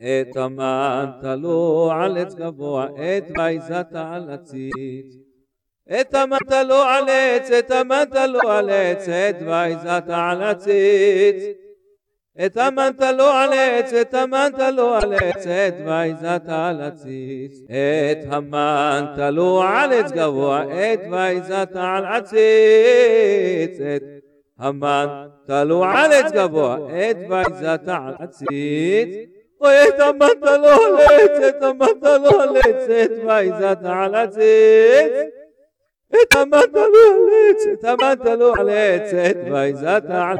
את המן תלו על עץ גבוה, את ויזת על הציץ. את המן תלו על עץ, את המן תלו על עץ, את ויזת על הציץ. את המן תלו על עץ, את המן תלו על עץ, את ויזת על הציץ. את המן תלו על עץ גבוה, את ויזת על הציץ. את המן תלו על עץ גבוה, את ויזת על הציץ. ואת המן תלו על עץ, את המן תלו על עץ, את ויזת על